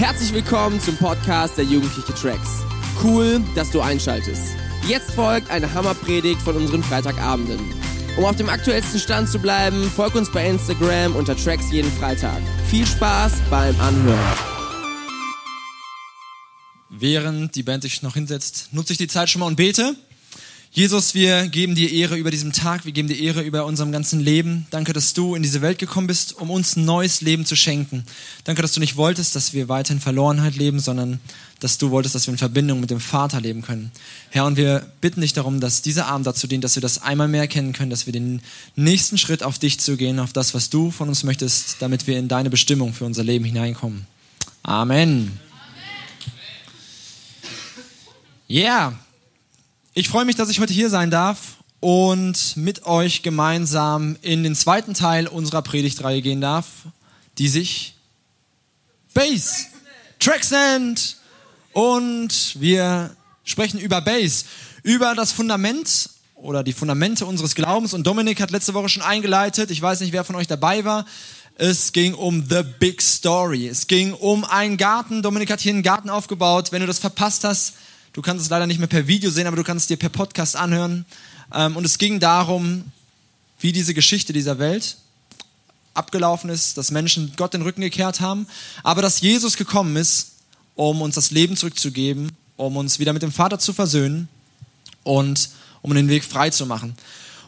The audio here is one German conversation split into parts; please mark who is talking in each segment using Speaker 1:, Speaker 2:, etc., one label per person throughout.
Speaker 1: Herzlich willkommen zum Podcast der Jugendliche Tracks. Cool, dass du einschaltest. Jetzt folgt eine Hammerpredigt von unseren Freitagabenden. Um auf dem aktuellsten Stand zu bleiben, folg uns bei Instagram unter Tracks jeden Freitag. Viel Spaß beim Anhören.
Speaker 2: Während die Band sich noch hinsetzt, nutze ich die Zeit schon mal und bete. Jesus, wir geben dir Ehre über diesen Tag, wir geben dir Ehre über unserem ganzen Leben. Danke, dass du in diese Welt gekommen bist, um uns ein neues Leben zu schenken. Danke, dass du nicht wolltest, dass wir weiterhin Verlorenheit leben, sondern dass du wolltest, dass wir in Verbindung mit dem Vater leben können. Herr, und wir bitten dich darum, dass dieser Abend dazu dient, dass wir das einmal mehr erkennen können, dass wir den nächsten Schritt auf dich zu gehen, auf das, was du von uns möchtest, damit wir in deine Bestimmung für unser Leben hineinkommen. Amen. Ja. Yeah. Ich freue mich, dass ich heute hier sein darf und mit euch gemeinsam in den zweiten Teil unserer Predigtreihe gehen darf, die sich Bass, Tracks nennt. Und wir sprechen über Bass, über das Fundament oder die Fundamente unseres Glaubens. Und Dominik hat letzte Woche schon eingeleitet. Ich weiß nicht, wer von euch dabei war. Es ging um The Big Story. Es ging um einen Garten. Dominik hat hier einen Garten aufgebaut. Wenn du das verpasst hast, Du kannst es leider nicht mehr per Video sehen, aber du kannst es dir per Podcast anhören. Ähm, und es ging darum, wie diese Geschichte dieser Welt abgelaufen ist, dass Menschen Gott den Rücken gekehrt haben, aber dass Jesus gekommen ist, um uns das Leben zurückzugeben, um uns wieder mit dem Vater zu versöhnen und um den Weg frei zu machen.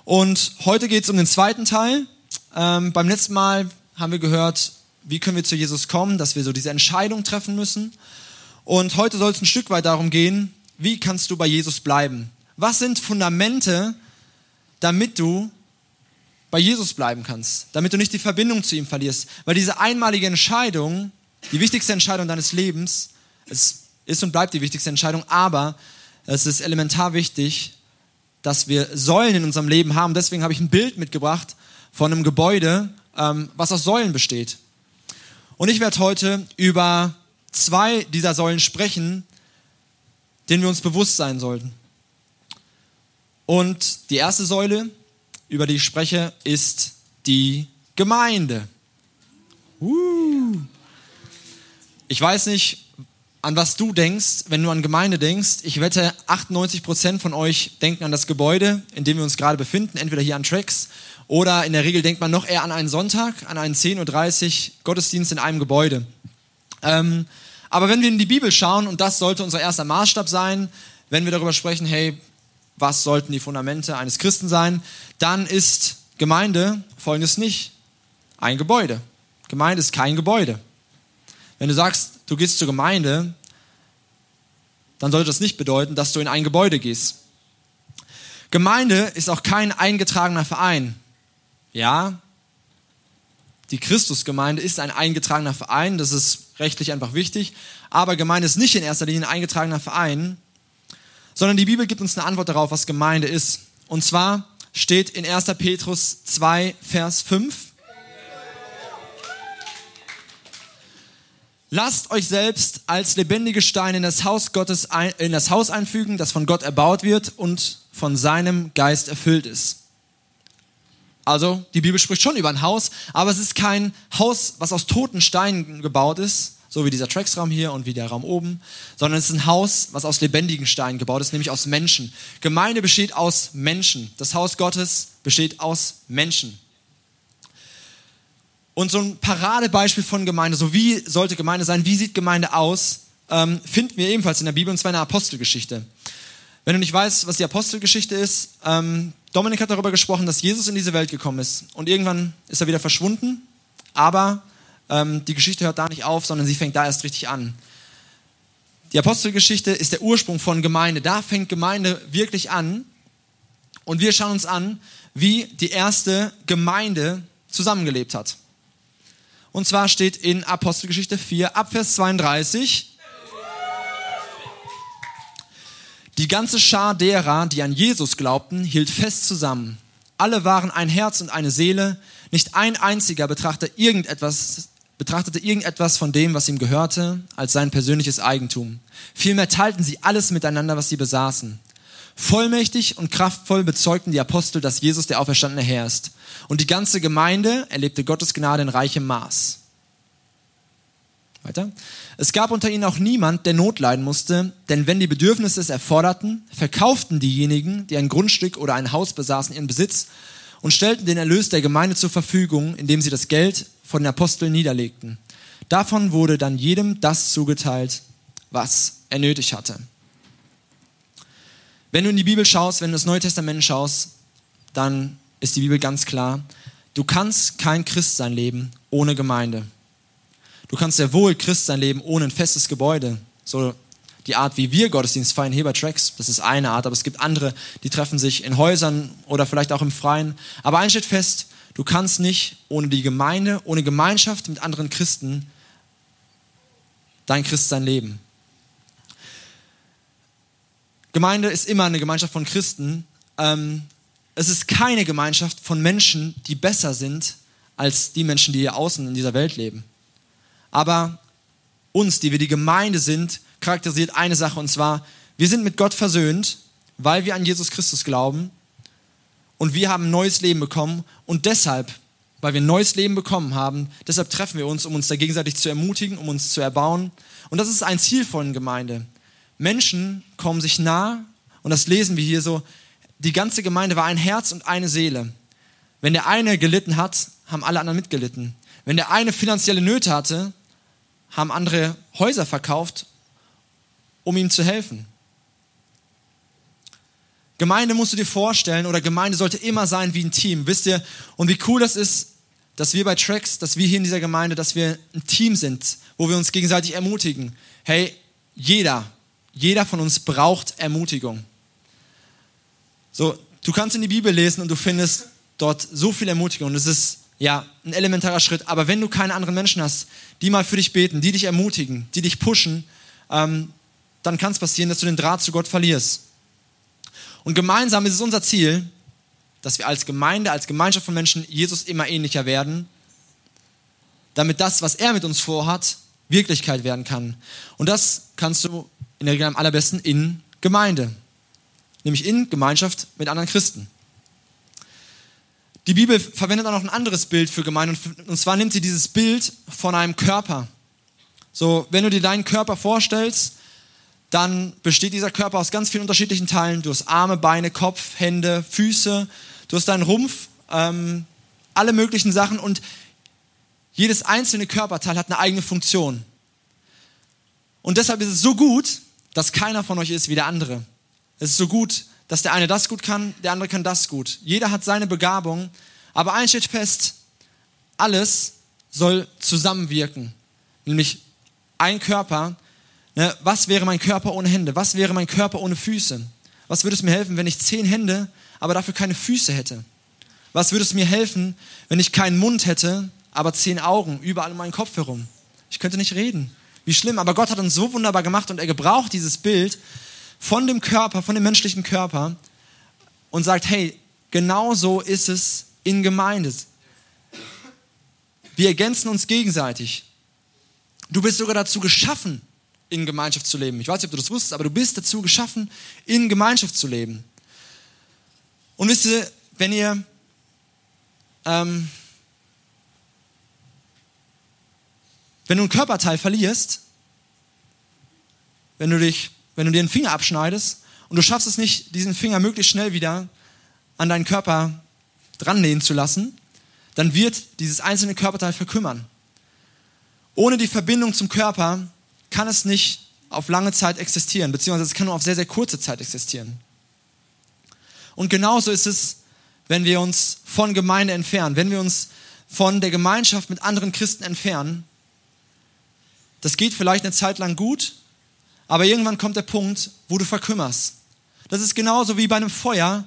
Speaker 2: Und heute geht es um den zweiten Teil. Ähm, beim letzten Mal haben wir gehört, wie können wir zu Jesus kommen, dass wir so diese Entscheidung treffen müssen. Und heute soll es ein Stück weit darum gehen, wie kannst du bei Jesus bleiben? Was sind Fundamente, damit du bei Jesus bleiben kannst, damit du nicht die Verbindung zu ihm verlierst? Weil diese einmalige Entscheidung, die wichtigste Entscheidung deines Lebens, es ist und bleibt die wichtigste Entscheidung, aber es ist elementar wichtig, dass wir Säulen in unserem Leben haben. Deswegen habe ich ein Bild mitgebracht von einem Gebäude, ähm, was aus Säulen besteht. Und ich werde heute über zwei dieser Säulen sprechen, denen wir uns bewusst sein sollten. Und die erste Säule, über die ich spreche, ist die Gemeinde. Uh. Ich weiß nicht, an was du denkst, wenn du an Gemeinde denkst. Ich wette, 98 Prozent von euch denken an das Gebäude, in dem wir uns gerade befinden, entweder hier an Tracks oder in der Regel denkt man noch eher an einen Sonntag, an einen 10.30 Uhr Gottesdienst in einem Gebäude. Ähm, aber wenn wir in die Bibel schauen, und das sollte unser erster Maßstab sein, wenn wir darüber sprechen, hey, was sollten die Fundamente eines Christen sein, dann ist Gemeinde folgendes nicht. Ein Gebäude. Gemeinde ist kein Gebäude. Wenn du sagst, du gehst zur Gemeinde, dann sollte das nicht bedeuten, dass du in ein Gebäude gehst. Gemeinde ist auch kein eingetragener Verein. Ja, die Christusgemeinde ist ein eingetragener Verein, das ist rechtlich einfach wichtig, aber Gemeinde ist nicht in erster Linie ein eingetragener Verein, sondern die Bibel gibt uns eine Antwort darauf, was Gemeinde ist. Und zwar steht in 1. Petrus 2, Vers 5, Lasst euch selbst als lebendige Steine in das Haus Gottes ein, in das Haus einfügen, das von Gott erbaut wird und von seinem Geist erfüllt ist. Also die Bibel spricht schon über ein Haus, aber es ist kein Haus, was aus toten Steinen gebaut ist, so wie dieser Tracksraum hier und wie der Raum oben, sondern es ist ein Haus, was aus lebendigen Steinen gebaut ist, nämlich aus Menschen. Gemeinde besteht aus Menschen. Das Haus Gottes besteht aus Menschen. Und so ein Paradebeispiel von Gemeinde, so wie sollte Gemeinde sein, wie sieht Gemeinde aus, ähm, finden wir ebenfalls in der Bibel, und zwar in der Apostelgeschichte. Wenn du nicht weißt, was die Apostelgeschichte ist, ähm, Dominik hat darüber gesprochen, dass Jesus in diese Welt gekommen ist. Und irgendwann ist er wieder verschwunden, aber ähm, die Geschichte hört da nicht auf, sondern sie fängt da erst richtig an. Die Apostelgeschichte ist der Ursprung von Gemeinde. Da fängt Gemeinde wirklich an. Und wir schauen uns an, wie die erste Gemeinde zusammengelebt hat. Und zwar steht in Apostelgeschichte 4, Abvers 32, Die ganze Schar derer, die an Jesus glaubten, hielt fest zusammen. Alle waren ein Herz und eine Seele. Nicht ein einziger betrachtete irgendetwas, betrachtete irgendetwas von dem, was ihm gehörte, als sein persönliches Eigentum. Vielmehr teilten sie alles miteinander, was sie besaßen. Vollmächtig und kraftvoll bezeugten die Apostel, dass Jesus der auferstandene Herr ist. Und die ganze Gemeinde erlebte Gottes Gnade in reichem Maß. Weiter. Es gab unter ihnen auch niemand, der Not leiden musste, denn wenn die Bedürfnisse es erforderten, verkauften diejenigen, die ein Grundstück oder ein Haus besaßen, ihren Besitz und stellten den Erlös der Gemeinde zur Verfügung, indem sie das Geld von den Aposteln niederlegten. Davon wurde dann jedem das zugeteilt, was er nötig hatte. Wenn du in die Bibel schaust, wenn du das Neue Testament schaust, dann ist die Bibel ganz klar. Du kannst kein Christ sein leben ohne Gemeinde. Du kannst sehr wohl Christ sein leben ohne ein festes Gebäude. So die Art, wie wir Gottesdienst feiern, Heber Tracks, das ist eine Art, aber es gibt andere, die treffen sich in Häusern oder vielleicht auch im Freien. Aber eins steht fest, du kannst nicht ohne die Gemeinde, ohne Gemeinschaft mit anderen Christen dein Christsein leben. Gemeinde ist immer eine Gemeinschaft von Christen. Ähm, es ist keine Gemeinschaft von Menschen, die besser sind als die Menschen, die hier außen in dieser Welt leben. Aber uns, die wir die Gemeinde sind, charakterisiert eine Sache und zwar, wir sind mit Gott versöhnt, weil wir an Jesus Christus glauben und wir haben neues Leben bekommen und deshalb, weil wir neues Leben bekommen haben, deshalb treffen wir uns, um uns da gegenseitig zu ermutigen, um uns zu erbauen. Und das ist ein Ziel von Gemeinde. Menschen kommen sich nah und das lesen wir hier so, die ganze Gemeinde war ein Herz und eine Seele. Wenn der eine gelitten hat, haben alle anderen mitgelitten. Wenn der eine finanzielle Nöte hatte, haben andere Häuser verkauft, um ihm zu helfen. Gemeinde musst du dir vorstellen, oder Gemeinde sollte immer sein wie ein Team. Wisst ihr, und wie cool das ist, dass wir bei Tracks, dass wir hier in dieser Gemeinde, dass wir ein Team sind, wo wir uns gegenseitig ermutigen. Hey, jeder, jeder von uns braucht Ermutigung. So, du kannst in die Bibel lesen und du findest dort so viel Ermutigung. Und es ist ja ein elementarer Schritt. Aber wenn du keine anderen Menschen hast, die mal für dich beten, die dich ermutigen, die dich pushen, ähm, dann kann es passieren, dass du den Draht zu Gott verlierst. Und gemeinsam ist es unser Ziel, dass wir als Gemeinde, als Gemeinschaft von Menschen Jesus immer ähnlicher werden, damit das, was er mit uns vorhat, Wirklichkeit werden kann. Und das kannst du in der Regel am allerbesten in Gemeinde, nämlich in Gemeinschaft mit anderen Christen. Die Bibel verwendet auch noch ein anderes Bild für Gemeinde und zwar nimmt sie dieses Bild von einem Körper. So, wenn du dir deinen Körper vorstellst, dann besteht dieser Körper aus ganz vielen unterschiedlichen Teilen. Du hast Arme, Beine, Kopf, Hände, Füße, du hast deinen Rumpf, ähm, alle möglichen Sachen und jedes einzelne Körperteil hat eine eigene Funktion. Und deshalb ist es so gut, dass keiner von euch ist wie der andere. Es ist so gut, dass der eine das gut kann, der andere kann das gut. Jeder hat seine Begabung, aber eins steht fest, alles soll zusammenwirken. Nämlich ein Körper. Ne, was wäre mein Körper ohne Hände? Was wäre mein Körper ohne Füße? Was würde es mir helfen, wenn ich zehn Hände, aber dafür keine Füße hätte? Was würde es mir helfen, wenn ich keinen Mund hätte, aber zehn Augen überall um meinen Kopf herum? Ich könnte nicht reden. Wie schlimm. Aber Gott hat uns so wunderbar gemacht und er gebraucht dieses Bild von dem Körper, von dem menschlichen Körper und sagt, hey, genau so ist es in Gemeinde. Wir ergänzen uns gegenseitig. Du bist sogar dazu geschaffen, in Gemeinschaft zu leben. Ich weiß nicht, ob du das wusstest, aber du bist dazu geschaffen, in Gemeinschaft zu leben. Und wisst ihr, wenn ihr ähm, Wenn du ein Körperteil verlierst, wenn du dich, wenn du dir einen Finger abschneidest und du schaffst es nicht, diesen Finger möglichst schnell wieder an deinen Körper dran nähen zu lassen, dann wird dieses einzelne Körperteil verkümmern. Ohne die Verbindung zum Körper kann es nicht auf lange Zeit existieren, beziehungsweise es kann nur auf sehr, sehr kurze Zeit existieren. Und genauso ist es, wenn wir uns von Gemeinde entfernen, wenn wir uns von der Gemeinschaft mit anderen Christen entfernen, das geht vielleicht eine Zeit lang gut, aber irgendwann kommt der Punkt, wo du verkümmerst. Das ist genauso wie bei einem Feuer.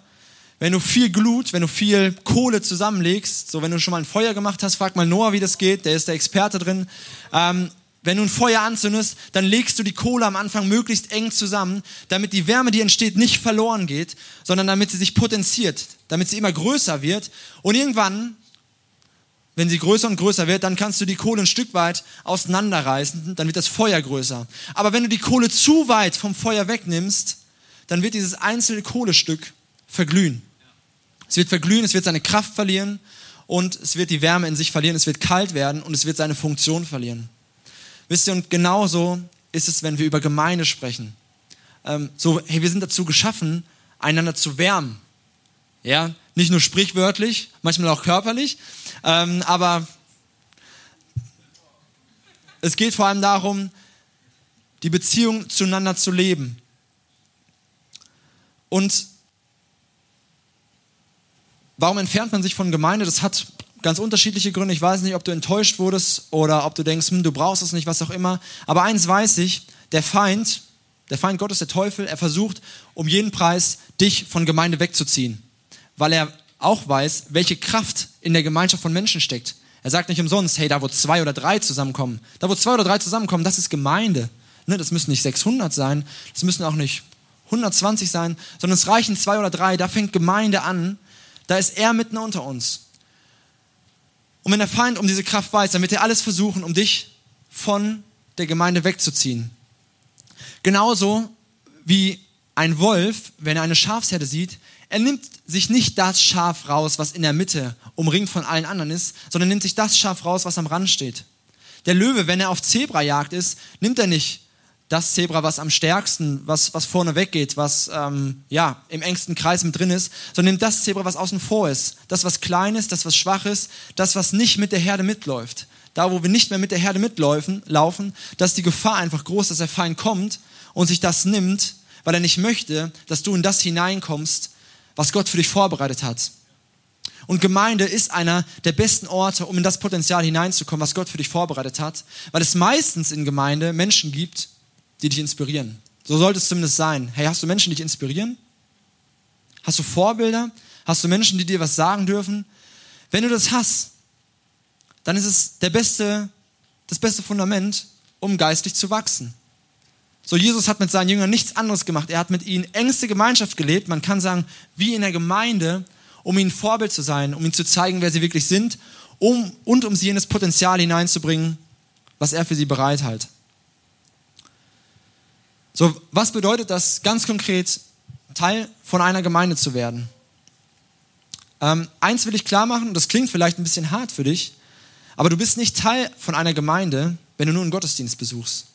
Speaker 2: Wenn du viel Glut, wenn du viel Kohle zusammenlegst, so wenn du schon mal ein Feuer gemacht hast, frag mal Noah, wie das geht, der ist der Experte drin. Ähm, wenn du ein Feuer anzündest, dann legst du die Kohle am Anfang möglichst eng zusammen, damit die Wärme, die entsteht, nicht verloren geht, sondern damit sie sich potenziert, damit sie immer größer wird. Und irgendwann wenn sie größer und größer wird, dann kannst du die Kohle ein Stück weit auseinanderreißen, dann wird das Feuer größer. Aber wenn du die Kohle zu weit vom Feuer wegnimmst, dann wird dieses einzelne Kohlestück verglühen. Es wird verglühen, es wird seine Kraft verlieren und es wird die Wärme in sich verlieren, es wird kalt werden und es wird seine Funktion verlieren. Wisst ihr, und genauso ist es, wenn wir über Gemeinde sprechen. Ähm, so, hey, wir sind dazu geschaffen, einander zu wärmen. Ja, nicht nur sprichwörtlich, manchmal auch körperlich, ähm, aber es geht vor allem darum, die Beziehung zueinander zu leben. Und warum entfernt man sich von Gemeinde? Das hat ganz unterschiedliche Gründe. Ich weiß nicht, ob du enttäuscht wurdest oder ob du denkst, hm, du brauchst es nicht, was auch immer. Aber eins weiß ich, der Feind, der Feind Gottes, der Teufel, er versucht um jeden Preis, dich von Gemeinde wegzuziehen. Weil er auch weiß, welche Kraft in der Gemeinschaft von Menschen steckt. Er sagt nicht umsonst, hey, da wo zwei oder drei zusammenkommen, da wo zwei oder drei zusammenkommen, das ist Gemeinde. Ne, das müssen nicht 600 sein, das müssen auch nicht 120 sein, sondern es reichen zwei oder drei, da fängt Gemeinde an, da ist er mitten unter uns. Und wenn der Feind um diese Kraft weiß, dann wird er alles versuchen, um dich von der Gemeinde wegzuziehen. Genauso wie ein Wolf, wenn er eine Schafsherde sieht, er nimmt sich nicht das Schaf raus, was in der Mitte umringt von allen anderen ist, sondern nimmt sich das Schaf raus, was am Rand steht. Der Löwe, wenn er auf Zebrajagd ist, nimmt er nicht das Zebra, was am stärksten, was, was vorne weggeht, was ähm, ja, im engsten Kreis mit drin ist, sondern nimmt das Zebra, was außen vor ist. Das, was klein ist, das, was schwach ist, das, was nicht mit der Herde mitläuft. Da, wo wir nicht mehr mit der Herde mitlaufen, laufen, da ist die Gefahr einfach groß, dass der Feind kommt und sich das nimmt, weil er nicht möchte, dass du in das hineinkommst, was Gott für dich vorbereitet hat. Und Gemeinde ist einer der besten Orte, um in das Potenzial hineinzukommen, was Gott für dich vorbereitet hat, weil es meistens in Gemeinde Menschen gibt, die dich inspirieren. So sollte es zumindest sein. Hey, hast du Menschen, die dich inspirieren? Hast du Vorbilder? Hast du Menschen, die dir was sagen dürfen? Wenn du das hast, dann ist es der beste, das beste Fundament, um geistig zu wachsen. So, Jesus hat mit seinen Jüngern nichts anderes gemacht. Er hat mit ihnen engste Gemeinschaft gelebt. Man kann sagen, wie in der Gemeinde, um ihnen Vorbild zu sein, um ihnen zu zeigen, wer sie wirklich sind, um, und um sie in das Potenzial hineinzubringen, was er für sie bereithält. So, was bedeutet das ganz konkret, Teil von einer Gemeinde zu werden? Ähm, eins will ich klar machen, das klingt vielleicht ein bisschen hart für dich, aber du bist nicht Teil von einer Gemeinde, wenn du nur einen Gottesdienst besuchst.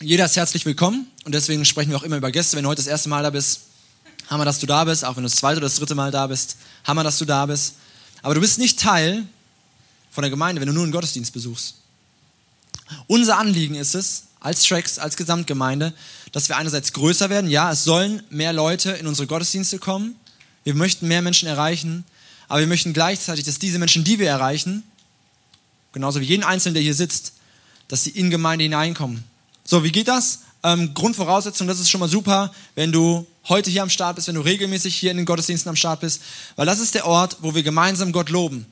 Speaker 2: Jeder ist herzlich willkommen und deswegen sprechen wir auch immer über Gäste. Wenn du heute das erste Mal da bist, hammer, dass du da bist. Auch wenn du das zweite oder das dritte Mal da bist, hammer, dass du da bist. Aber du bist nicht Teil von der Gemeinde, wenn du nur einen Gottesdienst besuchst. Unser Anliegen ist es, als Tracks, als Gesamtgemeinde, dass wir einerseits größer werden. Ja, es sollen mehr Leute in unsere Gottesdienste kommen. Wir möchten mehr Menschen erreichen. Aber wir möchten gleichzeitig, dass diese Menschen, die wir erreichen, genauso wie jeden Einzelnen, der hier sitzt, dass sie in Gemeinde hineinkommen. So, wie geht das? Ähm, Grundvoraussetzung, das ist schon mal super, wenn du heute hier am Start bist, wenn du regelmäßig hier in den Gottesdiensten am Start bist, weil das ist der Ort, wo wir gemeinsam Gott loben.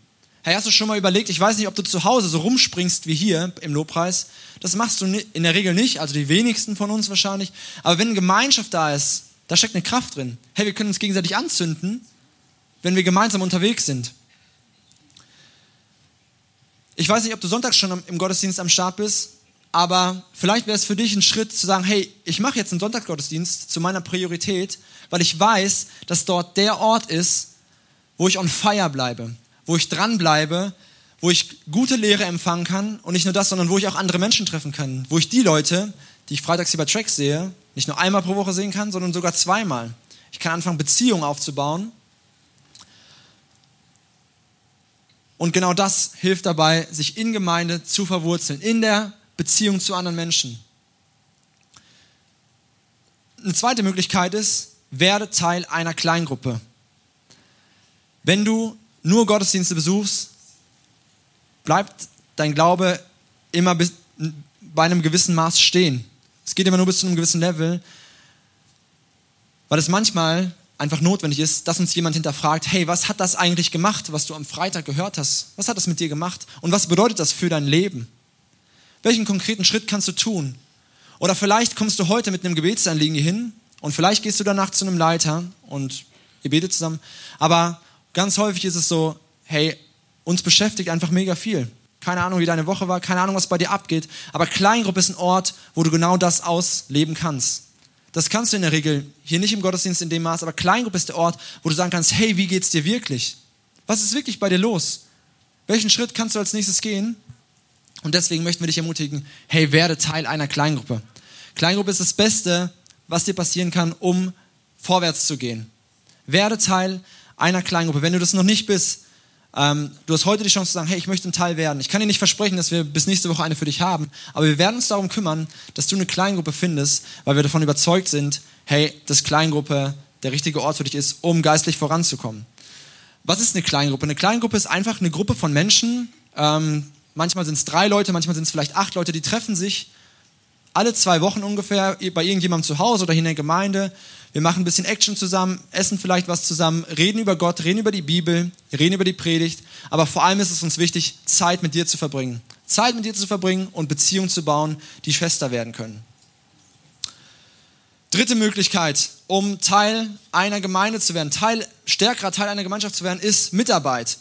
Speaker 2: Hey, hast du schon mal überlegt, ich weiß nicht, ob du zu Hause so rumspringst wie hier im Lobpreis. Das machst du in der Regel nicht, also die wenigsten von uns wahrscheinlich. Aber wenn Gemeinschaft da ist, da steckt eine Kraft drin. Hey, wir können uns gegenseitig anzünden, wenn wir gemeinsam unterwegs sind. Ich weiß nicht, ob du sonntags schon im Gottesdienst am Start bist, aber vielleicht wäre es für dich ein Schritt zu sagen, hey, ich mache jetzt einen Sonntagsgottesdienst zu meiner Priorität, weil ich weiß, dass dort der Ort ist, wo ich on fire bleibe, wo ich dranbleibe, wo ich gute Lehre empfangen kann und nicht nur das, sondern wo ich auch andere Menschen treffen kann, wo ich die Leute, die ich freitags bei Tracks sehe, nicht nur einmal pro Woche sehen kann, sondern sogar zweimal. Ich kann anfangen, Beziehungen aufzubauen. Und genau das hilft dabei, sich in Gemeinde zu verwurzeln, in der Beziehung zu anderen Menschen. Eine zweite Möglichkeit ist, werde Teil einer Kleingruppe. Wenn du nur Gottesdienste besuchst, bleibt dein Glaube immer bis, bei einem gewissen Maß stehen. Es geht immer nur bis zu einem gewissen Level, weil es manchmal einfach notwendig ist, dass uns jemand hinterfragt, hey, was hat das eigentlich gemacht, was du am Freitag gehört hast? Was hat das mit dir gemacht? Und was bedeutet das für dein Leben? Welchen konkreten Schritt kannst du tun? Oder vielleicht kommst du heute mit einem Gebetsanliegen hier hin und vielleicht gehst du danach zu einem Leiter und ihr betet zusammen. Aber Ganz häufig ist es so, hey, uns beschäftigt einfach mega viel. Keine Ahnung, wie deine Woche war, keine Ahnung, was bei dir abgeht. Aber Kleingruppe ist ein Ort, wo du genau das ausleben kannst. Das kannst du in der Regel hier nicht im Gottesdienst in dem Maß, aber Kleingruppe ist der Ort, wo du sagen kannst, hey, wie geht's dir wirklich? Was ist wirklich bei dir los? Welchen Schritt kannst du als nächstes gehen? Und deswegen möchten wir dich ermutigen, hey, werde Teil einer Kleingruppe. Kleingruppe ist das Beste, was dir passieren kann, um vorwärts zu gehen. Werde Teil einer Kleingruppe. Wenn du das noch nicht bist, ähm, du hast heute die Chance zu sagen, hey, ich möchte ein Teil werden. Ich kann dir nicht versprechen, dass wir bis nächste Woche eine für dich haben, aber wir werden uns darum kümmern, dass du eine Kleingruppe findest, weil wir davon überzeugt sind, hey, dass Kleingruppe der richtige Ort für dich ist, um geistlich voranzukommen. Was ist eine Kleingruppe? Eine Kleingruppe ist einfach eine Gruppe von Menschen. Ähm, manchmal sind es drei Leute, manchmal sind es vielleicht acht Leute, die treffen sich alle zwei Wochen ungefähr bei irgendjemandem zu Hause oder in der Gemeinde. Wir machen ein bisschen Action zusammen, essen vielleicht was zusammen, reden über Gott, reden über die Bibel, reden über die Predigt. Aber vor allem ist es uns wichtig, Zeit mit dir zu verbringen. Zeit mit dir zu verbringen und Beziehungen zu bauen, die fester werden können. Dritte Möglichkeit, um Teil einer Gemeinde zu werden, Teil, stärkerer Teil einer Gemeinschaft zu werden, ist Mitarbeit.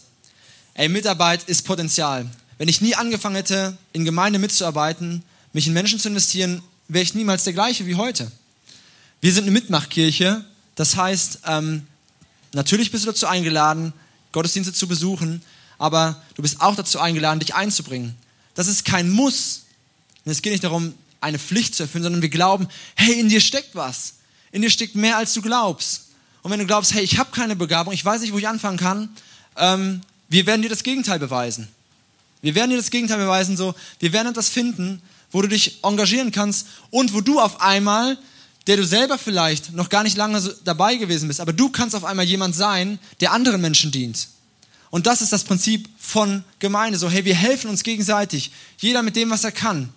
Speaker 2: Ey, Mitarbeit ist Potenzial. Wenn ich nie angefangen hätte, in Gemeinde mitzuarbeiten, mich in Menschen zu investieren, wäre ich niemals der gleiche wie heute. Wir sind eine Mitmachkirche, das heißt, ähm, natürlich bist du dazu eingeladen, Gottesdienste zu besuchen, aber du bist auch dazu eingeladen, dich einzubringen. Das ist kein Muss. Es geht nicht darum, eine Pflicht zu erfüllen, sondern wir glauben, hey, in dir steckt was. In dir steckt mehr, als du glaubst. Und wenn du glaubst, hey, ich habe keine Begabung, ich weiß nicht, wo ich anfangen kann, ähm, wir werden dir das Gegenteil beweisen. Wir werden dir das Gegenteil beweisen, so, wir werden etwas finden, wo du dich engagieren kannst und wo du auf einmal, der du selber vielleicht noch gar nicht lange dabei gewesen bist, aber du kannst auf einmal jemand sein, der anderen Menschen dient. Und das ist das Prinzip von Gemeinde. So, hey, wir helfen uns gegenseitig. Jeder mit dem, was er kann.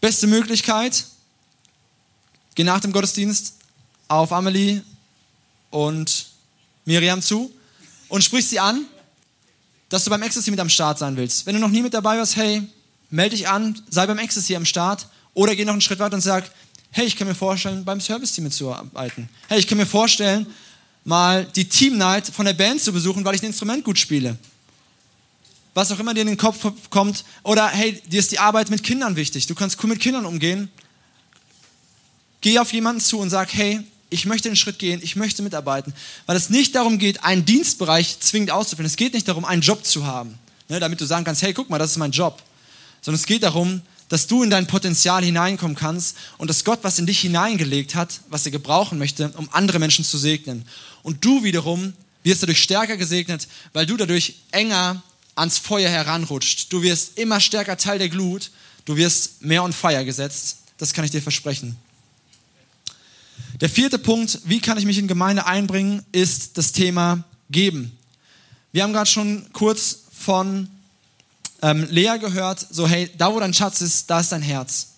Speaker 2: Beste Möglichkeit, geh nach dem Gottesdienst auf Amelie und Miriam zu und sprich sie an, dass du beim Ecstasy mit am Start sein willst. Wenn du noch nie mit dabei warst, hey, melde dich an, sei beim Ecstasy am Start oder geh noch einen Schritt weiter und sag, hey, ich kann mir vorstellen, beim Service-Team mitzuarbeiten. Hey, ich kann mir vorstellen, mal die Team Night von der Band zu besuchen, weil ich ein Instrument gut spiele. Was auch immer dir in den Kopf kommt. Oder hey, dir ist die Arbeit mit Kindern wichtig. Du kannst cool mit Kindern umgehen. Geh auf jemanden zu und sag, hey, ich möchte den Schritt gehen, ich möchte mitarbeiten, weil es nicht darum geht, einen Dienstbereich zwingend auszuführen. Es geht nicht darum, einen Job zu haben, ne, damit du sagen kannst, hey, guck mal, das ist mein Job. Sondern es geht darum, dass du in dein Potenzial hineinkommen kannst und dass Gott was in dich hineingelegt hat, was er gebrauchen möchte, um andere Menschen zu segnen. Und du wiederum wirst dadurch stärker gesegnet, weil du dadurch enger ans Feuer heranrutscht. Du wirst immer stärker Teil der Glut. Du wirst mehr on fire gesetzt. Das kann ich dir versprechen. Der vierte Punkt, wie kann ich mich in Gemeinde einbringen, ist das Thema Geben. Wir haben gerade schon kurz von ähm, Lea gehört, so hey, da wo dein Schatz ist, da ist dein Herz.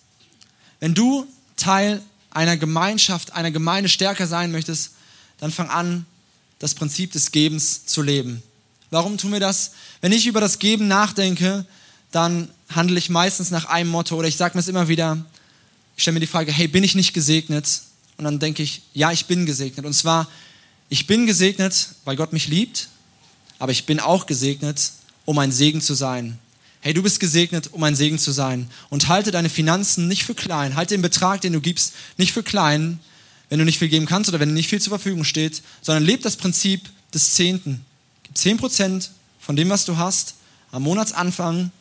Speaker 2: Wenn du Teil einer Gemeinschaft, einer Gemeinde stärker sein möchtest, dann fang an, das Prinzip des Gebens zu leben. Warum tun wir das? Wenn ich über das Geben nachdenke, dann handle ich meistens nach einem Motto oder ich sage mir es immer wieder, ich stelle mir die Frage, hey, bin ich nicht gesegnet? Und dann denke ich, ja, ich bin gesegnet. Und zwar, ich bin gesegnet, weil Gott mich liebt, aber ich bin auch gesegnet, um ein Segen zu sein. Hey, du bist gesegnet, um ein Segen zu sein. Und halte deine Finanzen nicht für klein. Halte den Betrag, den du gibst, nicht für klein, wenn du nicht viel geben kannst oder wenn nicht viel zur Verfügung steht, sondern lebe das Prinzip des Zehnten. Gib zehn Prozent von dem, was du hast, am Monatsanfang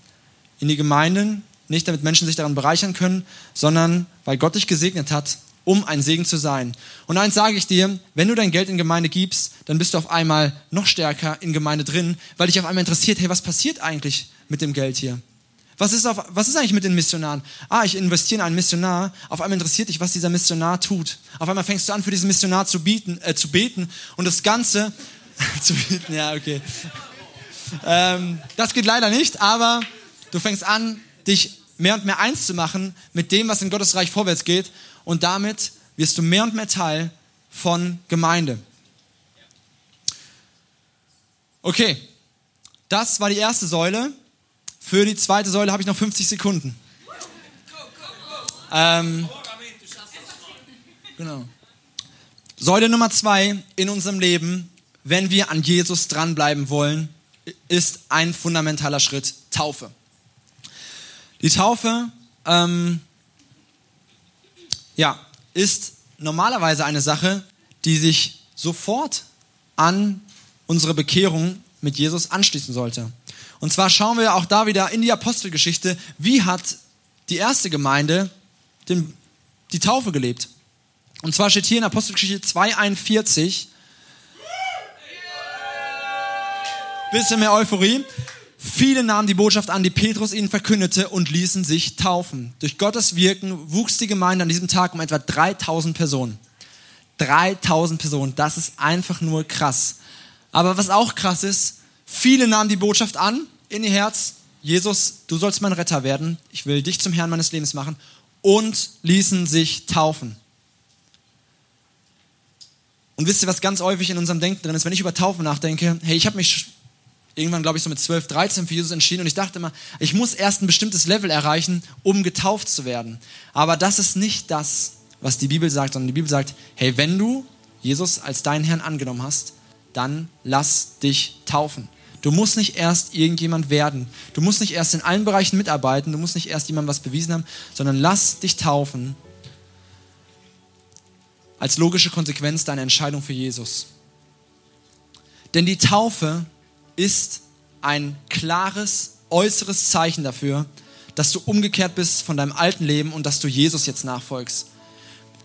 Speaker 2: in die Gemeinden, nicht damit Menschen sich daran bereichern können, sondern weil Gott dich gesegnet hat um ein Segen zu sein. Und eins sage ich dir, wenn du dein Geld in Gemeinde gibst, dann bist du auf einmal noch stärker in Gemeinde drin, weil dich auf einmal interessiert, hey, was passiert eigentlich mit dem Geld hier? Was ist, auf, was ist eigentlich mit den Missionaren? Ah, ich investiere in einen Missionar. Auf einmal interessiert dich, was dieser Missionar tut. Auf einmal fängst du an, für diesen Missionar zu, bieten, äh, zu beten und das Ganze zu bieten. Ja, okay. Ähm, das geht leider nicht, aber du fängst an, dich mehr und mehr eins zu machen mit dem, was in Gottes Reich vorwärts geht und damit wirst du mehr und mehr Teil von Gemeinde. Okay, das war die erste Säule. Für die zweite Säule habe ich noch 50 Sekunden. Ähm, genau. Säule Nummer zwei in unserem Leben, wenn wir an Jesus dranbleiben wollen, ist ein fundamentaler Schritt Taufe. Die Taufe ähm, ja, ist normalerweise eine Sache, die sich sofort an unsere Bekehrung mit Jesus anschließen sollte. Und zwar schauen wir auch da wieder in die Apostelgeschichte, wie hat die erste Gemeinde den, die Taufe gelebt. Und zwar steht hier in Apostelgeschichte 2,41, bisschen mehr Euphorie. Viele nahmen die Botschaft an, die Petrus ihnen verkündete und ließen sich taufen. Durch Gottes Wirken wuchs die Gemeinde an diesem Tag um etwa 3000 Personen. 3000 Personen, das ist einfach nur krass. Aber was auch krass ist, viele nahmen die Botschaft an in ihr Herz. Jesus, du sollst mein Retter werden. Ich will dich zum Herrn meines Lebens machen. Und ließen sich taufen. Und wisst ihr, was ganz häufig in unserem Denken drin ist? Wenn ich über Taufen nachdenke, hey, ich habe mich irgendwann, glaube ich, so mit 12, 13 für Jesus entschieden und ich dachte immer, ich muss erst ein bestimmtes Level erreichen, um getauft zu werden. Aber das ist nicht das, was die Bibel sagt, sondern die Bibel sagt, hey, wenn du Jesus als deinen Herrn angenommen hast, dann lass dich taufen. Du musst nicht erst irgendjemand werden. Du musst nicht erst in allen Bereichen mitarbeiten. Du musst nicht erst jemandem was bewiesen haben, sondern lass dich taufen als logische Konsequenz deiner Entscheidung für Jesus. Denn die Taufe ist ein klares äußeres Zeichen dafür, dass du umgekehrt bist von deinem alten Leben und dass du Jesus jetzt nachfolgst.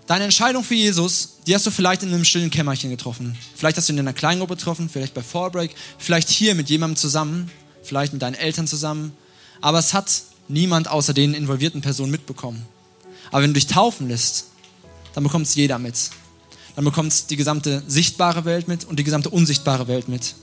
Speaker 2: Deine Entscheidung für Jesus, die hast du vielleicht in einem stillen Kämmerchen getroffen. Vielleicht hast du in einer Kleingruppe getroffen, vielleicht bei Fallbreak, vielleicht hier mit jemandem zusammen, vielleicht mit deinen Eltern zusammen. Aber es hat niemand außer den involvierten Personen mitbekommen. Aber wenn du dich taufen lässt, dann bekommt es jeder mit. Dann bekommt es die gesamte sichtbare Welt mit und die gesamte unsichtbare Welt mit.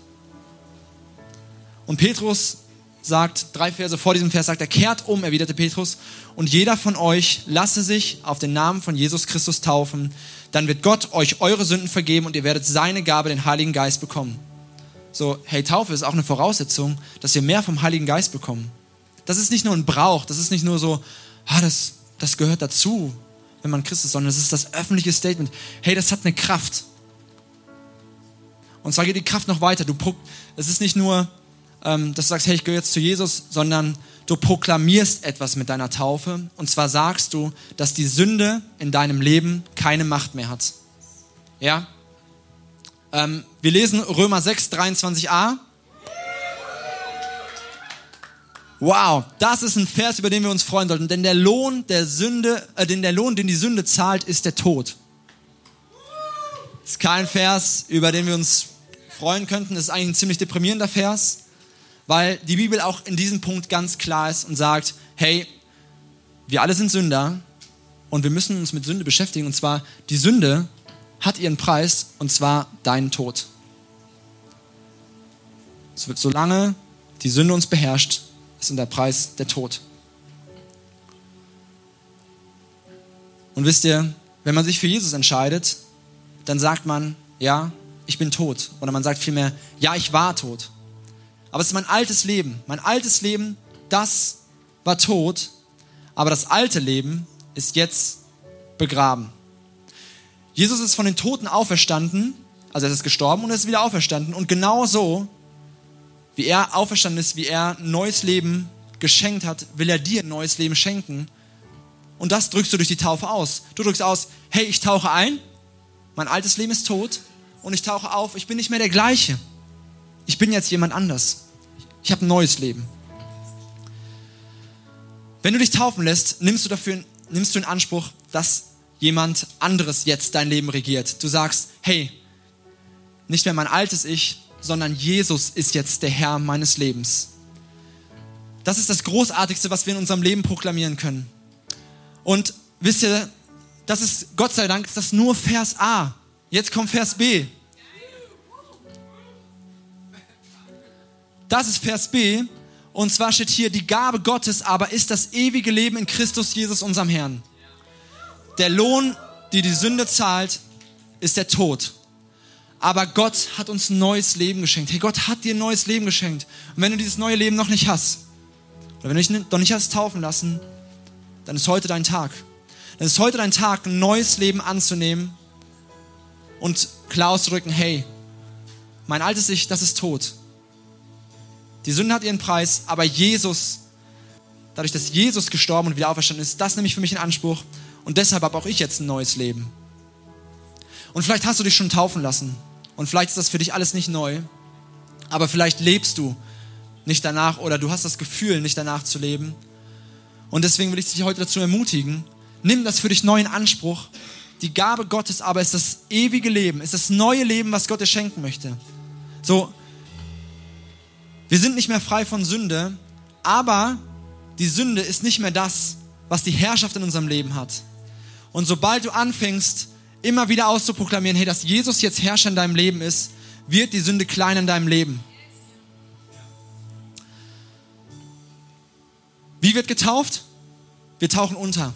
Speaker 2: Und Petrus sagt, drei Verse vor diesem Vers sagt er, kehrt um, erwiderte Petrus, und jeder von euch lasse sich auf den Namen von Jesus Christus taufen, dann wird Gott euch eure Sünden vergeben und ihr werdet seine Gabe, den Heiligen Geist, bekommen. So, hey, Taufe ist auch eine Voraussetzung, dass wir mehr vom Heiligen Geist bekommen. Das ist nicht nur ein Brauch, das ist nicht nur so, ah, das, das gehört dazu, wenn man Christ ist, sondern es ist das öffentliche Statement. Hey, das hat eine Kraft. Und zwar geht die Kraft noch weiter. Du, es ist nicht nur, ähm, dass du sagst, hey, ich gehöre jetzt zu Jesus, sondern du proklamierst etwas mit deiner Taufe. Und zwar sagst du, dass die Sünde in deinem Leben keine Macht mehr hat. Ja? Ähm, wir lesen Römer 6, 23a. Wow, das ist ein Vers, über den wir uns freuen sollten. Denn der Lohn der Sünde, äh, denn der Lohn, den die Sünde zahlt, ist der Tod. Das ist kein Vers, über den wir uns freuen könnten. Das ist eigentlich ein ziemlich deprimierender Vers weil die Bibel auch in diesem Punkt ganz klar ist und sagt, hey, wir alle sind Sünder und wir müssen uns mit Sünde beschäftigen. Und zwar, die Sünde hat ihren Preis und zwar deinen Tod. Solange die Sünde uns beherrscht, ist der Preis der Tod. Und wisst ihr, wenn man sich für Jesus entscheidet, dann sagt man, ja, ich bin tot. Oder man sagt vielmehr, ja, ich war tot. Aber es ist mein altes Leben. Mein altes Leben, das war tot. Aber das alte Leben ist jetzt begraben. Jesus ist von den Toten auferstanden. Also er ist gestorben und er ist wieder auferstanden. Und genau so, wie er auferstanden ist, wie er ein neues Leben geschenkt hat, will er dir ein neues Leben schenken. Und das drückst du durch die Taufe aus. Du drückst aus, hey, ich tauche ein, mein altes Leben ist tot und ich tauche auf, ich bin nicht mehr der gleiche. Ich bin jetzt jemand anders. Ich habe ein neues Leben. Wenn du dich taufen lässt, nimmst du dafür nimmst du in Anspruch, dass jemand anderes jetzt dein Leben regiert. Du sagst, hey, nicht mehr mein altes Ich, sondern Jesus ist jetzt der Herr meines Lebens. Das ist das Großartigste, was wir in unserem Leben proklamieren können. Und wisst ihr, das ist Gott sei Dank, ist das nur Vers A. Jetzt kommt Vers B. Das ist Vers B. Und zwar steht hier, die Gabe Gottes aber ist das ewige Leben in Christus Jesus, unserem Herrn. Der Lohn, die die Sünde zahlt, ist der Tod. Aber Gott hat uns ein neues Leben geschenkt. Hey, Gott hat dir ein neues Leben geschenkt. Und wenn du dieses neue Leben noch nicht hast, oder wenn du dich noch nicht hast taufen lassen, dann ist heute dein Tag. Dann ist heute dein Tag, ein neues Leben anzunehmen und klar auszudrücken, hey, mein altes Ich, das ist tot. Die Sünde hat ihren Preis, aber Jesus, dadurch, dass Jesus gestorben und wieder auferstanden ist, das nehme ich für mich in Anspruch. Und deshalb habe auch ich jetzt ein neues Leben. Und vielleicht hast du dich schon taufen lassen. Und vielleicht ist das für dich alles nicht neu, aber vielleicht lebst du nicht danach oder du hast das Gefühl, nicht danach zu leben. Und deswegen will ich dich heute dazu ermutigen, nimm das für dich neu in Anspruch. Die Gabe Gottes aber ist das ewige Leben, ist das neue Leben, was Gott dir schenken möchte. So, wir sind nicht mehr frei von Sünde, aber die Sünde ist nicht mehr das, was die Herrschaft in unserem Leben hat. Und sobald du anfängst, immer wieder auszuproklamieren, hey, dass Jesus jetzt Herrscher in deinem Leben ist, wird die Sünde klein in deinem Leben. Wie wird getauft? Wir tauchen unter.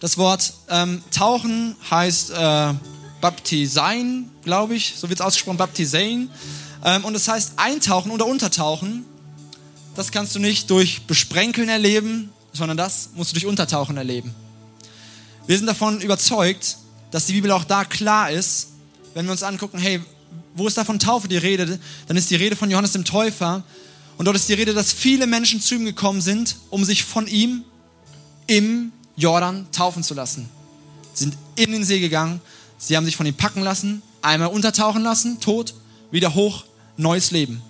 Speaker 2: Das Wort ähm, tauchen heißt äh, baptisein, glaube ich, so wird es ausgesprochen, baptisein. Ähm, und das heißt eintauchen oder untertauchen. Das kannst du nicht durch Besprenkeln erleben, sondern das musst du durch Untertauchen erleben. Wir sind davon überzeugt, dass die Bibel auch da klar ist, wenn wir uns angucken, hey, wo ist da von Taufe die Rede? Dann ist die Rede von Johannes dem Täufer. Und dort ist die Rede, dass viele Menschen zu ihm gekommen sind, um sich von ihm im Jordan taufen zu lassen. Sie sind in den See gegangen, sie haben sich von ihm packen lassen, einmal untertauchen lassen, tot, wieder hoch, neues Leben.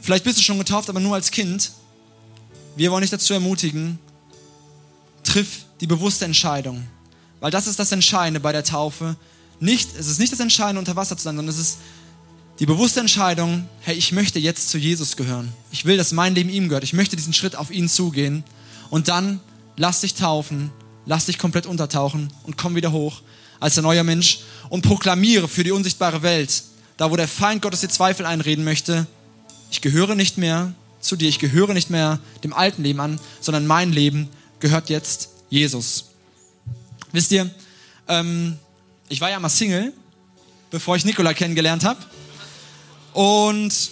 Speaker 2: Vielleicht bist du schon getauft, aber nur als Kind. Wir wollen dich dazu ermutigen, triff die bewusste Entscheidung. Weil das ist das Entscheidende bei der Taufe. Nicht, es ist nicht das Entscheidende, unter Wasser zu sein, sondern es ist die bewusste Entscheidung, hey, ich möchte jetzt zu Jesus gehören. Ich will, dass mein Leben ihm gehört. Ich möchte diesen Schritt auf ihn zugehen. Und dann lass dich taufen, lass dich komplett untertauchen und komm wieder hoch als ein neuer Mensch und proklamiere für die unsichtbare Welt, da wo der Feind Gottes dir Zweifel einreden möchte, ich gehöre nicht mehr zu dir, ich gehöre nicht mehr dem alten Leben an, sondern mein Leben gehört jetzt Jesus. Wisst ihr, ähm, ich war ja mal Single, bevor ich Nikola kennengelernt habe. Und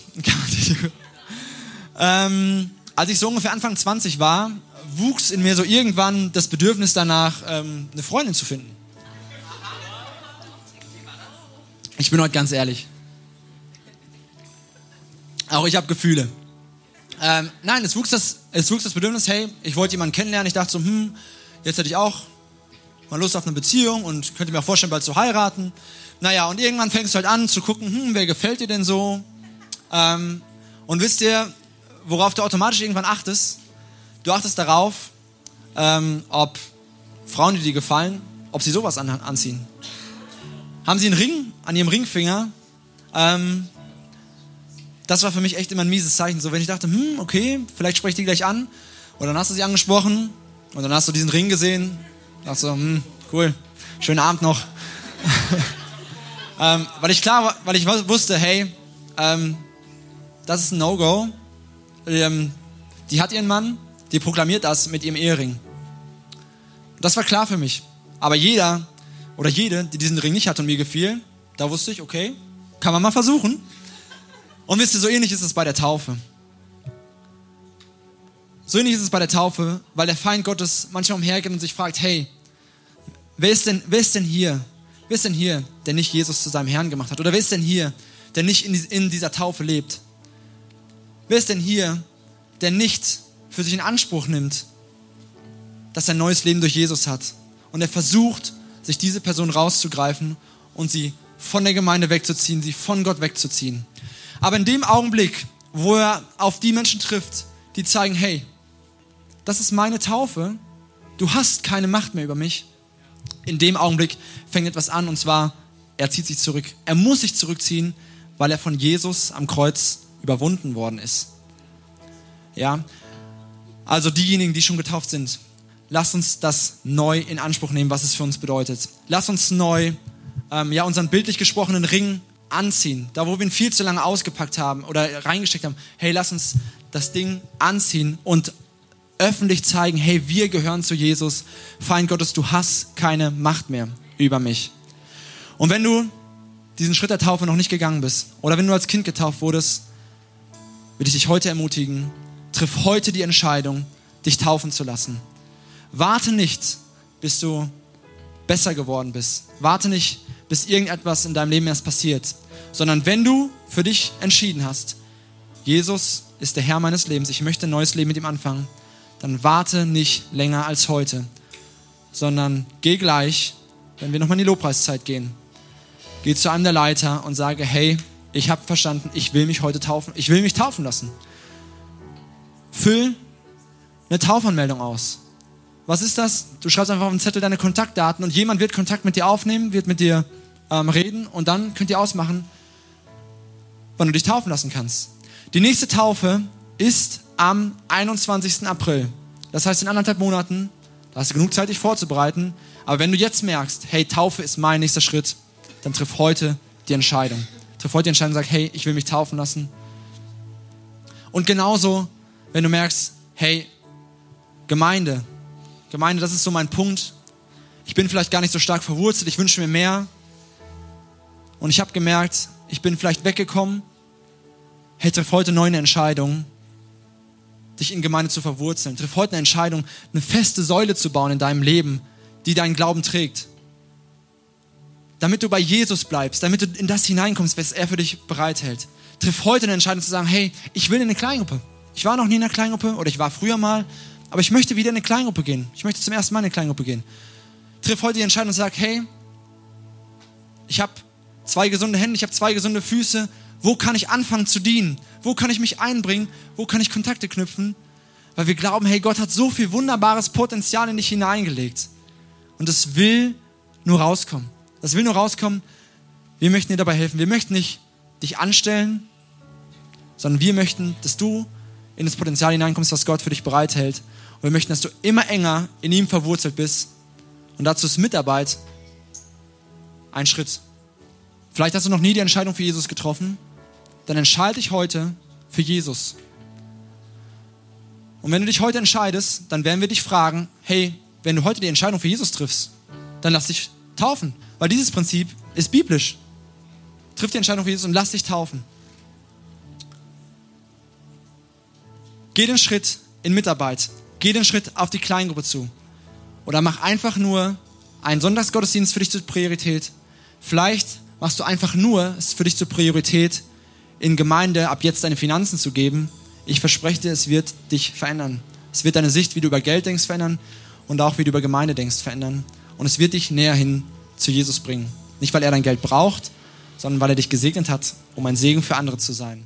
Speaker 2: ähm, als ich so ungefähr Anfang 20 war, wuchs in mir so irgendwann das Bedürfnis danach, ähm, eine Freundin zu finden. Ich bin heute ganz ehrlich. Auch ich habe Gefühle. Ähm, nein, es wuchs, das, es wuchs das Bedürfnis, hey, ich wollte jemanden kennenlernen. Ich dachte so, hm, jetzt hätte ich auch mal Lust auf eine Beziehung und könnte mir auch vorstellen, bald zu heiraten. Naja, und irgendwann fängst du halt an zu gucken, hm, wer gefällt dir denn so? Ähm, und wisst ihr, worauf du automatisch irgendwann achtest? Du achtest darauf, ähm, ob Frauen, die dir gefallen, ob sie sowas an, anziehen. Haben sie einen Ring an ihrem Ringfinger? Ähm, das war für mich echt immer ein mieses Zeichen. So, wenn ich dachte, hm, okay, vielleicht spreche ich die gleich an. Und dann hast du sie angesprochen und dann hast du diesen Ring gesehen. Dachte so, hm, cool, schönen Abend noch. ähm, weil ich klar, weil ich wusste, hey, ähm, das ist ein No-Go. Ähm, die hat ihren Mann, die proklamiert das mit ihrem Ehering. Das war klar für mich. Aber jeder oder jede, die diesen Ring nicht hat und mir gefiel, da wusste ich, okay, kann man mal versuchen. Und wisst ihr, so ähnlich ist es bei der Taufe. So ähnlich ist es bei der Taufe, weil der Feind Gottes manchmal umhergeht und sich fragt, hey, wer ist denn, wer ist denn hier? Wer ist denn hier, der nicht Jesus zu seinem Herrn gemacht hat? Oder wer ist denn hier, der nicht in, in dieser Taufe lebt? Wer ist denn hier, der nicht für sich in Anspruch nimmt, dass er ein neues Leben durch Jesus hat? Und er versucht, sich diese Person rauszugreifen und sie von der Gemeinde wegzuziehen, sie von Gott wegzuziehen. Aber in dem Augenblick, wo er auf die Menschen trifft, die zeigen, hey, das ist meine Taufe, du hast keine Macht mehr über mich. In dem Augenblick fängt etwas an und zwar, er zieht sich zurück. Er muss sich zurückziehen, weil er von Jesus am Kreuz überwunden worden ist. Ja, also diejenigen, die schon getauft sind, lasst uns das neu in Anspruch nehmen, was es für uns bedeutet. Lasst uns neu ähm, ja, unseren bildlich gesprochenen Ring anziehen. Da, wo wir ihn viel zu lange ausgepackt haben oder reingesteckt haben. Hey, lass uns das Ding anziehen und öffentlich zeigen, hey, wir gehören zu Jesus. Feind Gottes, du hast keine Macht mehr über mich. Und wenn du diesen Schritt der Taufe noch nicht gegangen bist oder wenn du als Kind getauft wurdest, würde ich dich heute ermutigen, triff heute die Entscheidung, dich taufen zu lassen. Warte nicht, bis du besser geworden bist. Warte nicht, bis irgendetwas in deinem Leben erst passiert, sondern wenn du für dich entschieden hast, Jesus ist der Herr meines Lebens, ich möchte ein neues Leben mit ihm anfangen, dann warte nicht länger als heute, sondern geh gleich, wenn wir nochmal in die Lobpreiszeit gehen, gehe zu einem der Leiter und sage, hey, ich habe verstanden, ich will mich heute taufen, ich will mich taufen lassen. Füll eine Taufanmeldung aus. Was ist das? Du schreibst einfach auf den Zettel deine Kontaktdaten und jemand wird Kontakt mit dir aufnehmen, wird mit dir ähm, reden und dann könnt ihr ausmachen, wann du dich taufen lassen kannst. Die nächste Taufe ist am 21. April. Das heißt, in anderthalb Monaten, da hast du genug Zeit, dich vorzubereiten. Aber wenn du jetzt merkst, hey, Taufe ist mein nächster Schritt, dann triff heute die Entscheidung. Triff heute die Entscheidung und sag, hey, ich will mich taufen lassen. Und genauso, wenn du merkst, hey, Gemeinde, Gemeinde, das ist so mein Punkt. Ich bin vielleicht gar nicht so stark verwurzelt, ich wünsche mir mehr. Und ich habe gemerkt, ich bin vielleicht weggekommen. Hey, triff heute neu eine Entscheidung, dich in Gemeinde zu verwurzeln. Triff heute eine Entscheidung, eine feste Säule zu bauen in deinem Leben, die deinen Glauben trägt. Damit du bei Jesus bleibst, damit du in das hineinkommst, was er für dich bereithält. Triff heute eine Entscheidung zu sagen, hey, ich will in eine Kleingruppe. Ich war noch nie in einer Kleingruppe oder ich war früher mal, aber ich möchte wieder in eine Kleingruppe gehen. Ich möchte zum ersten Mal in eine Kleingruppe gehen. Triff heute die Entscheidung und sag, hey, ich habe zwei gesunde Hände, ich habe zwei gesunde Füße. Wo kann ich anfangen zu dienen? Wo kann ich mich einbringen? Wo kann ich Kontakte knüpfen? Weil wir glauben, hey, Gott hat so viel wunderbares Potenzial in dich hineingelegt. Und es will nur rauskommen. Das will nur rauskommen. Wir möchten dir dabei helfen. Wir möchten nicht dich anstellen, sondern wir möchten, dass du in das Potenzial hineinkommst, was Gott für dich bereithält. Und wir möchten, dass du immer enger in ihm verwurzelt bist. Und dazu ist Mitarbeit ein Schritt. Vielleicht hast du noch nie die Entscheidung für Jesus getroffen. Dann entscheide dich heute für Jesus. Und wenn du dich heute entscheidest, dann werden wir dich fragen, hey, wenn du heute die Entscheidung für Jesus triffst, dann lass dich taufen. Weil dieses Prinzip ist biblisch. Triff die Entscheidung für Jesus und lass dich taufen. Geh den Schritt in Mitarbeit. Geh den Schritt auf die Kleingruppe zu. Oder mach einfach nur einen Sonntagsgottesdienst für dich zur Priorität. Vielleicht machst du einfach nur es für dich zur Priorität, in Gemeinde ab jetzt deine Finanzen zu geben. Ich verspreche dir, es wird dich verändern. Es wird deine Sicht, wie du über Geld denkst, verändern und auch wie du über Gemeinde denkst, verändern. Und es wird dich näher hin zu Jesus bringen. Nicht, weil er dein Geld braucht, sondern weil er dich gesegnet hat, um ein Segen für andere zu sein.